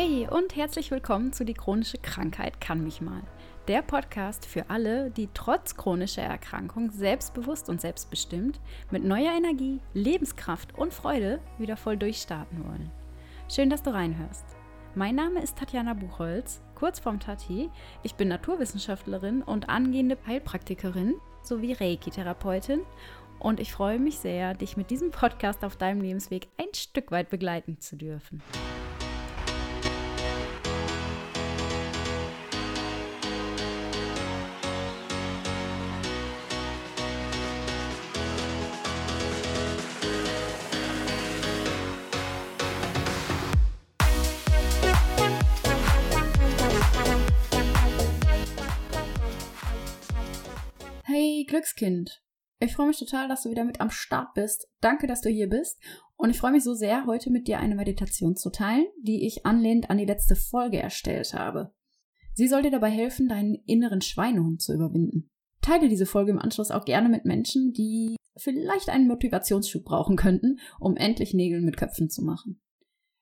Hey und herzlich willkommen zu Die chronische Krankheit kann mich mal. Der Podcast für alle, die trotz chronischer Erkrankung selbstbewusst und selbstbestimmt mit neuer Energie, Lebenskraft und Freude wieder voll durchstarten wollen. Schön, dass du reinhörst. Mein Name ist Tatjana Buchholz, kurz vorm Tati. Ich bin Naturwissenschaftlerin und angehende Heilpraktikerin sowie Reiki-Therapeutin und ich freue mich sehr, dich mit diesem Podcast auf deinem Lebensweg ein Stück weit begleiten zu dürfen. Glückskind, ich freue mich total, dass du wieder mit am Start bist. Danke, dass du hier bist. Und ich freue mich so sehr, heute mit dir eine Meditation zu teilen, die ich anlehnend an die letzte Folge erstellt habe. Sie soll dir dabei helfen, deinen inneren Schweinehund zu überwinden. Teile diese Folge im Anschluss auch gerne mit Menschen, die vielleicht einen Motivationsschub brauchen könnten, um endlich Nägel mit Köpfen zu machen.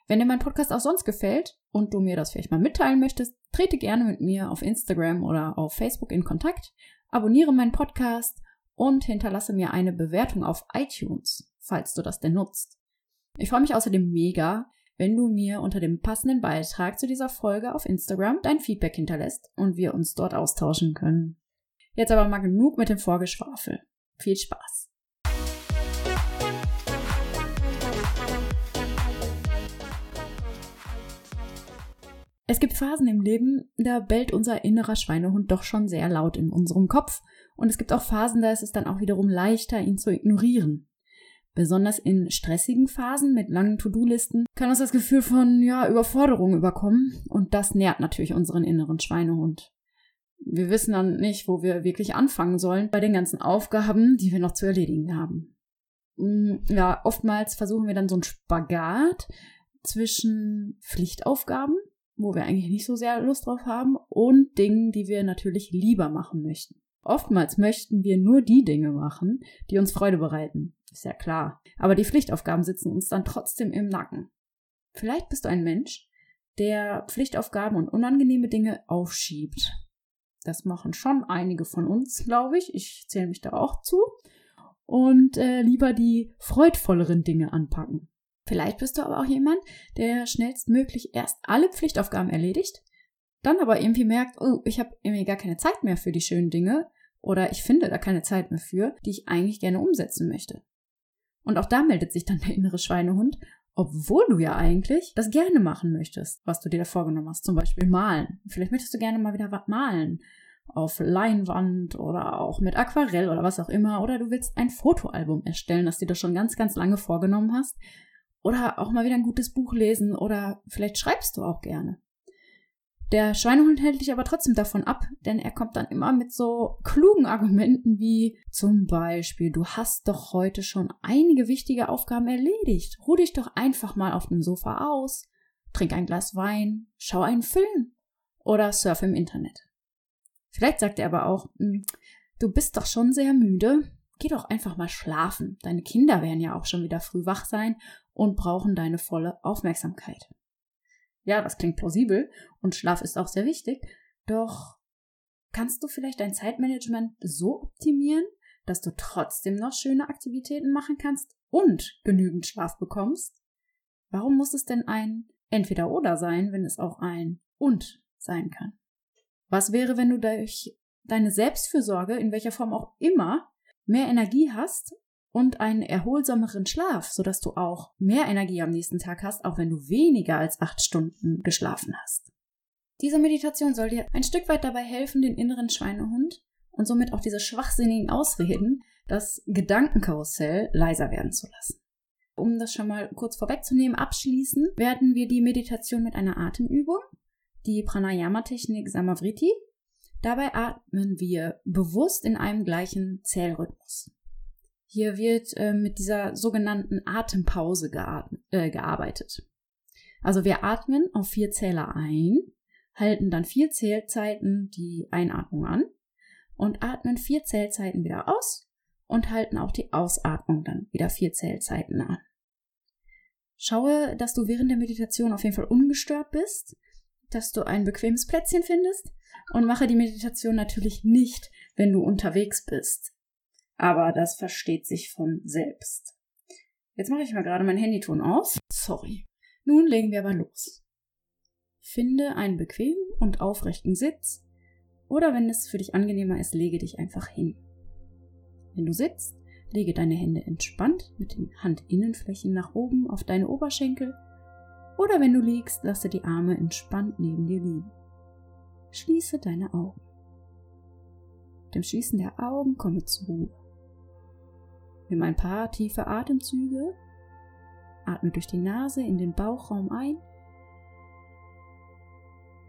Wenn dir mein Podcast auch sonst gefällt und du mir das vielleicht mal mitteilen möchtest, trete gerne mit mir auf Instagram oder auf Facebook in Kontakt, abonniere meinen Podcast und hinterlasse mir eine Bewertung auf iTunes, falls du das denn nutzt. Ich freue mich außerdem mega, wenn du mir unter dem passenden Beitrag zu dieser Folge auf Instagram dein Feedback hinterlässt und wir uns dort austauschen können. Jetzt aber mal genug mit dem Vorgeschwafel. Viel Spaß! Es gibt Phasen im Leben, da bellt unser innerer Schweinehund doch schon sehr laut in unserem Kopf und es gibt auch Phasen, da ist es dann auch wiederum leichter, ihn zu ignorieren. Besonders in stressigen Phasen mit langen To-Do-Listen kann uns das Gefühl von, ja, Überforderung überkommen und das nährt natürlich unseren inneren Schweinehund. Wir wissen dann nicht, wo wir wirklich anfangen sollen bei den ganzen Aufgaben, die wir noch zu erledigen haben. Mm, ja, oftmals versuchen wir dann so einen Spagat zwischen Pflichtaufgaben, wo wir eigentlich nicht so sehr Lust drauf haben, und Dingen, die wir natürlich lieber machen möchten. Oftmals möchten wir nur die Dinge machen, die uns Freude bereiten. Ist ja klar. Aber die Pflichtaufgaben sitzen uns dann trotzdem im Nacken. Vielleicht bist du ein Mensch, der Pflichtaufgaben und unangenehme Dinge aufschiebt. Das machen schon einige von uns, glaube ich. Ich zähle mich da auch zu. Und äh, lieber die freudvolleren Dinge anpacken. Vielleicht bist du aber auch jemand, der schnellstmöglich erst alle Pflichtaufgaben erledigt, dann aber irgendwie merkt, oh, ich habe irgendwie gar keine Zeit mehr für die schönen Dinge oder ich finde da keine Zeit mehr für, die ich eigentlich gerne umsetzen möchte. Und auch da meldet sich dann der innere Schweinehund, obwohl du ja eigentlich das gerne machen möchtest, was du dir da vorgenommen hast. Zum Beispiel malen. Vielleicht möchtest du gerne mal wieder malen. Auf Leinwand oder auch mit Aquarell oder was auch immer. Oder du willst ein Fotoalbum erstellen, das dir du schon ganz, ganz lange vorgenommen hast. Oder auch mal wieder ein gutes Buch lesen. Oder vielleicht schreibst du auch gerne. Der Schweinehund hält dich aber trotzdem davon ab, denn er kommt dann immer mit so klugen Argumenten wie zum Beispiel, du hast doch heute schon einige wichtige Aufgaben erledigt. Ruh dich doch einfach mal auf dem Sofa aus, trink ein Glas Wein, schau einen Film oder surf im Internet. Vielleicht sagt er aber auch, hm, du bist doch schon sehr müde, geh doch einfach mal schlafen. Deine Kinder werden ja auch schon wieder früh wach sein und brauchen deine volle Aufmerksamkeit. Ja, das klingt plausibel und Schlaf ist auch sehr wichtig. Doch kannst du vielleicht dein Zeitmanagement so optimieren, dass du trotzdem noch schöne Aktivitäten machen kannst und genügend Schlaf bekommst? Warum muss es denn ein entweder oder sein, wenn es auch ein und sein kann? Was wäre, wenn du durch deine Selbstfürsorge, in welcher Form auch immer, mehr Energie hast und einen erholsameren Schlaf, sodass du auch mehr Energie am nächsten Tag hast, auch wenn du weniger als acht Stunden geschlafen hast. Diese Meditation soll dir ein Stück weit dabei helfen, den inneren Schweinehund und somit auch diese schwachsinnigen Ausreden, das Gedankenkarussell leiser werden zu lassen. Um das schon mal kurz vorwegzunehmen, abschließen werden wir die Meditation mit einer Atemübung, die Pranayama-Technik Samavriti. Dabei atmen wir bewusst in einem gleichen Zählrhythmus. Hier wird äh, mit dieser sogenannten Atempause äh, gearbeitet. Also wir atmen auf vier Zähler ein, halten dann vier Zählzeiten die Einatmung an und atmen vier Zählzeiten wieder aus und halten auch die Ausatmung dann wieder vier Zählzeiten an. Schaue, dass du während der Meditation auf jeden Fall ungestört bist, dass du ein bequemes Plätzchen findest und mache die Meditation natürlich nicht, wenn du unterwegs bist. Aber das versteht sich von selbst. Jetzt mache ich mal gerade mein Handyton aus. Sorry. Nun legen wir aber los. Finde einen bequemen und aufrechten Sitz oder wenn es für dich angenehmer ist, lege dich einfach hin. Wenn du sitzt, lege deine Hände entspannt mit den Handinnenflächen nach oben auf deine Oberschenkel oder wenn du liegst, lasse die Arme entspannt neben dir liegen. Schließe deine Augen. Mit dem Schließen der Augen komme zur Ruhe. Nimm ein paar tiefe Atemzüge. Atme durch die Nase in den Bauchraum ein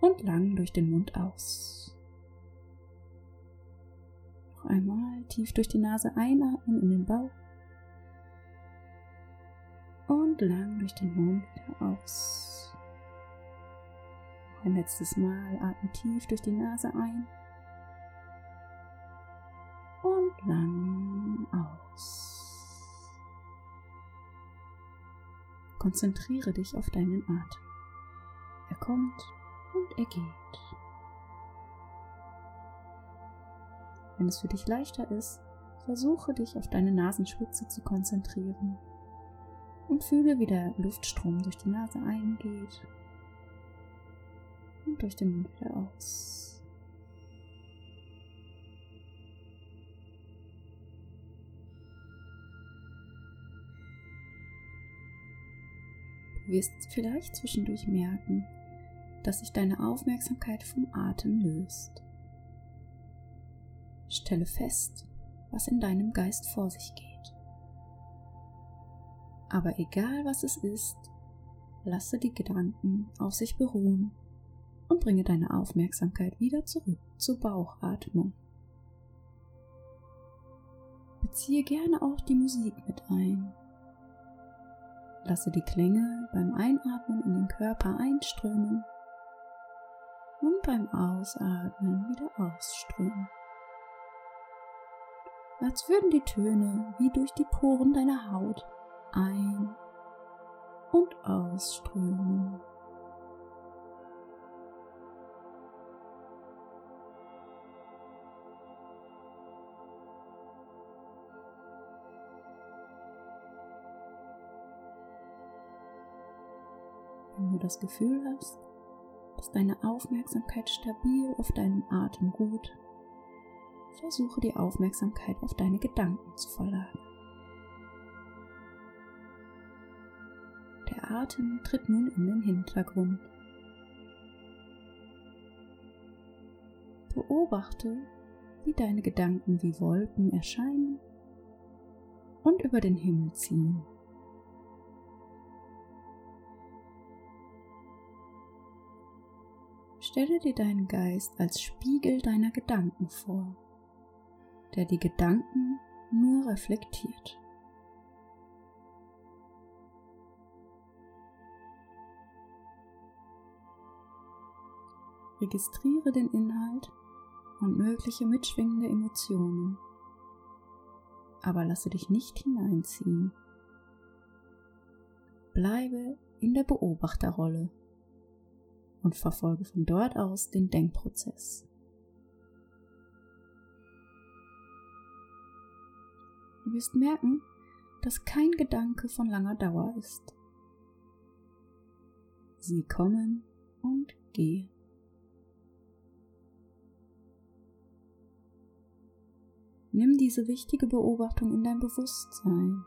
und lang durch den Mund aus. Noch einmal tief durch die Nase einatmen in den Bauch und lang durch den Mund wieder aus. Noch ein letztes Mal atme tief durch die Nase ein und lang Konzentriere dich auf deinen Atem. Er kommt und er geht. Wenn es für dich leichter ist, versuche dich auf deine Nasenspitze zu konzentrieren und fühle, wie der Luftstrom durch die Nase eingeht und durch den Mund wieder aus. Du wirst vielleicht zwischendurch merken, dass sich deine Aufmerksamkeit vom Atem löst. Stelle fest, was in deinem Geist vor sich geht. Aber egal was es ist, lasse die Gedanken auf sich beruhen und bringe deine Aufmerksamkeit wieder zurück zur Bauchatmung. Beziehe gerne auch die Musik mit ein. Lasse die Klänge beim Einatmen in den Körper einströmen und beim Ausatmen wieder ausströmen. Als würden die Töne wie durch die Poren deiner Haut ein- und ausströmen. Wenn du das Gefühl hast, dass deine Aufmerksamkeit stabil auf deinem Atem ruht, versuche die Aufmerksamkeit auf deine Gedanken zu verlagern. Der Atem tritt nun in den Hintergrund. Beobachte, wie deine Gedanken wie Wolken erscheinen und über den Himmel ziehen. Stelle dir deinen Geist als Spiegel deiner Gedanken vor, der die Gedanken nur reflektiert. Registriere den Inhalt und mögliche mitschwingende Emotionen, aber lasse dich nicht hineinziehen. Bleibe in der Beobachterrolle und verfolge von dort aus den Denkprozess. Du wirst merken, dass kein Gedanke von langer Dauer ist. Sie kommen und gehen. Nimm diese wichtige Beobachtung in dein Bewusstsein,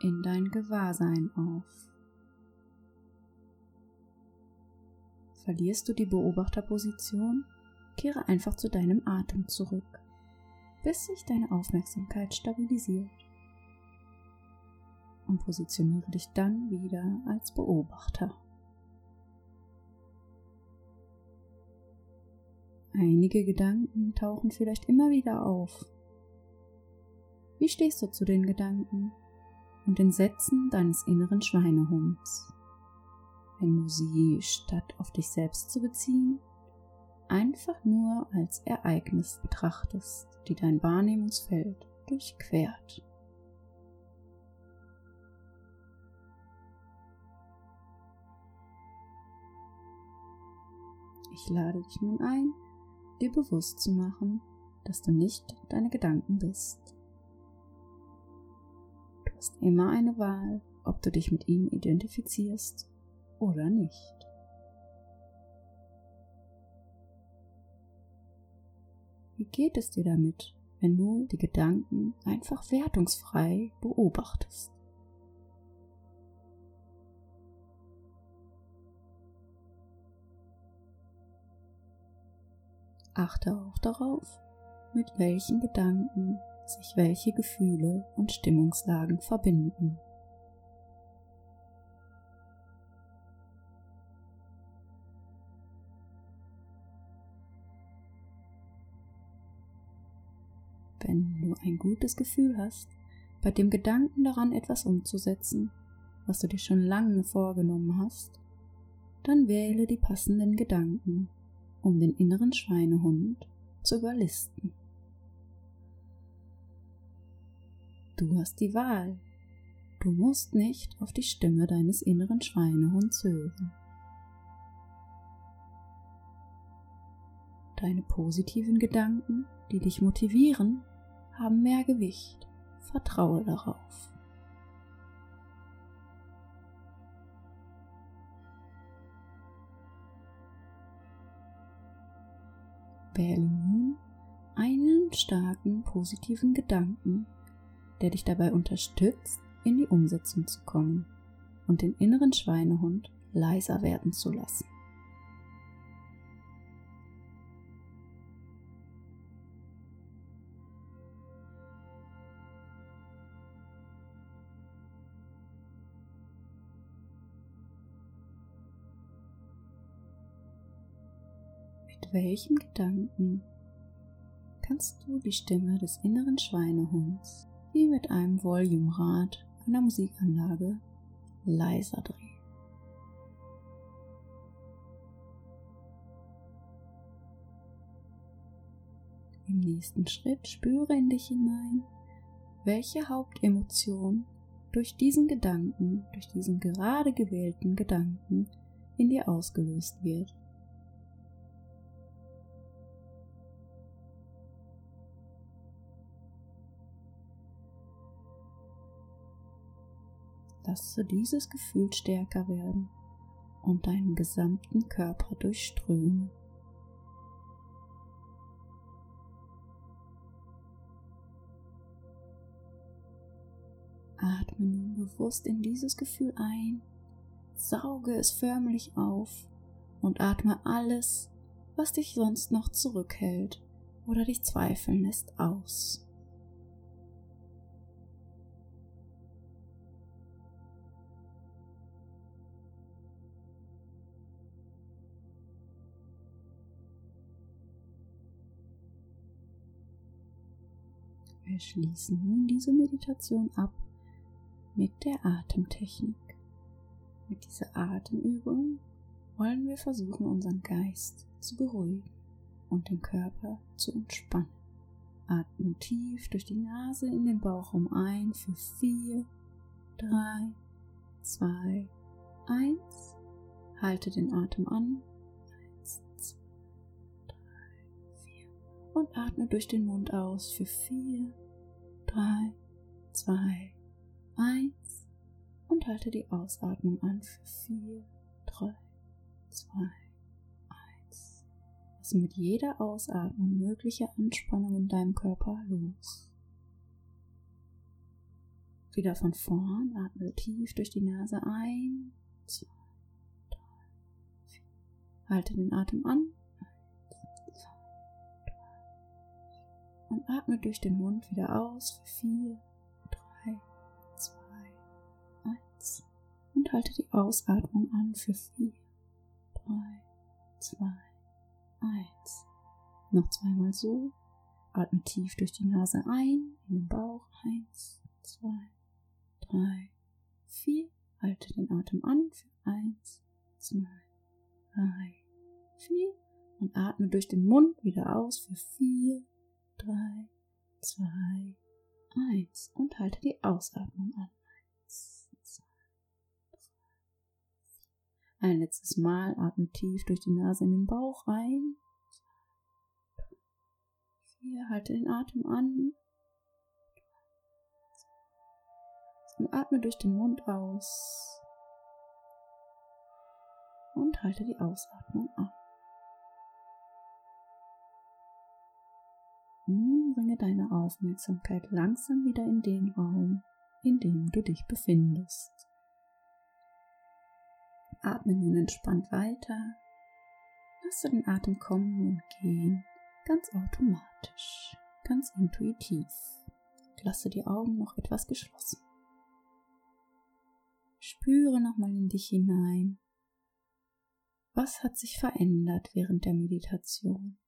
in dein Gewahrsein auf. Verlierst du die Beobachterposition, kehre einfach zu deinem Atem zurück, bis sich deine Aufmerksamkeit stabilisiert. Und positioniere dich dann wieder als Beobachter. Einige Gedanken tauchen vielleicht immer wieder auf. Wie stehst du zu den Gedanken und den Sätzen deines inneren Schweinehunds? wenn du sie statt auf dich selbst zu beziehen, einfach nur als Ereignis betrachtest, die dein Wahrnehmungsfeld durchquert. Ich lade dich nun ein, dir bewusst zu machen, dass du nicht deine Gedanken bist. Du hast immer eine Wahl, ob du dich mit ihnen identifizierst oder nicht. Wie geht es dir damit, wenn du die Gedanken einfach wertungsfrei beobachtest? Achte auch darauf, mit welchen Gedanken sich welche Gefühle und Stimmungslagen verbinden. Du ein gutes Gefühl hast, bei dem Gedanken daran etwas umzusetzen, was du dir schon lange vorgenommen hast, dann wähle die passenden Gedanken um den inneren Schweinehund zu überlisten. Du hast die Wahl. Du musst nicht auf die Stimme deines inneren Schweinehunds hören. Deine positiven Gedanken, die dich motivieren, haben mehr Gewicht. Vertraue darauf. Wähle nun einen starken positiven Gedanken, der dich dabei unterstützt, in die Umsetzung zu kommen und den inneren Schweinehund leiser werden zu lassen. Welchem Gedanken kannst du die Stimme des inneren Schweinehunds wie mit einem Volumerad einer Musikanlage leiser drehen? Im nächsten Schritt spüre in dich hinein, welche Hauptemotion durch diesen Gedanken, durch diesen gerade gewählten Gedanken in dir ausgelöst wird. Lasse dieses Gefühl stärker werden und deinen gesamten Körper durchströmen. Atme nun bewusst in dieses Gefühl ein, sauge es förmlich auf und atme alles, was dich sonst noch zurückhält oder dich zweifeln lässt, aus. Schließen nun diese Meditation ab mit der Atemtechnik. Mit dieser Atemübung wollen wir versuchen, unseren Geist zu beruhigen und den Körper zu entspannen. Atmen tief durch die Nase in den Bauchraum ein für 4, 3, 2, 1. Halte den Atem an. 1, 2, 3, 4. Und atme durch den Mund aus für 4, 3, 2, 1 und halte die Ausatmung an für 4, 3, 2, 1. Lasse mit jeder Ausatmung mögliche Anspannung in deinem Körper los. Wieder von vorn, atme tief durch die Nase ein, 2, 3, 4. Halte den Atem an und atme durch den Mund wieder aus für 4, 3, 2, 1 und halte die Ausatmung an für 4, 3, 2, 1. Noch zweimal so. Atme tief durch die Nase ein, in den Bauch. 1, 2, 3, 4. Halte den Atem an für 1, 2, 3, 4. Und atme durch den Mund wieder aus für 4, 3, 2, 1 und halte die Ausatmung an. 1, 2, 3, Ein letztes Mal atme tief durch die Nase in den Bauch ein. Vier, halte den Atem an. Und atme durch den Mund aus. Und halte die Ausatmung an. Bringe deine Aufmerksamkeit langsam wieder in den Raum, in dem du dich befindest. Atme nun entspannt weiter. Lasse den Atem kommen und gehen, ganz automatisch, ganz intuitiv. Lasse die Augen noch etwas geschlossen. Spüre nochmal in dich hinein. Was hat sich verändert während der Meditation?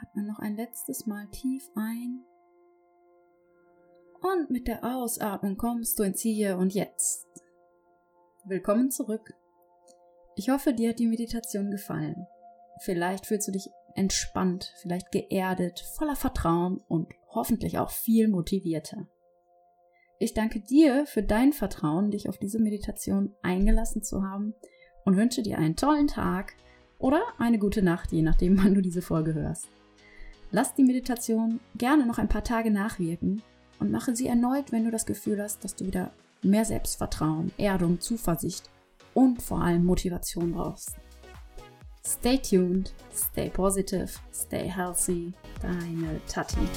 Atme noch ein letztes Mal tief ein und mit der Ausatmung kommst du ins Hier und Jetzt. Willkommen zurück. Ich hoffe, dir hat die Meditation gefallen. Vielleicht fühlst du dich entspannt, vielleicht geerdet, voller Vertrauen und hoffentlich auch viel motivierter. Ich danke dir für dein Vertrauen, dich auf diese Meditation eingelassen zu haben und wünsche dir einen tollen Tag oder eine gute Nacht, je nachdem, wann du diese Folge hörst. Lass die Meditation gerne noch ein paar Tage nachwirken und mache sie erneut, wenn du das Gefühl hast, dass du wieder mehr Selbstvertrauen, Erdung, Zuversicht und vor allem Motivation brauchst. Stay tuned, stay positive, stay healthy, deine Tati.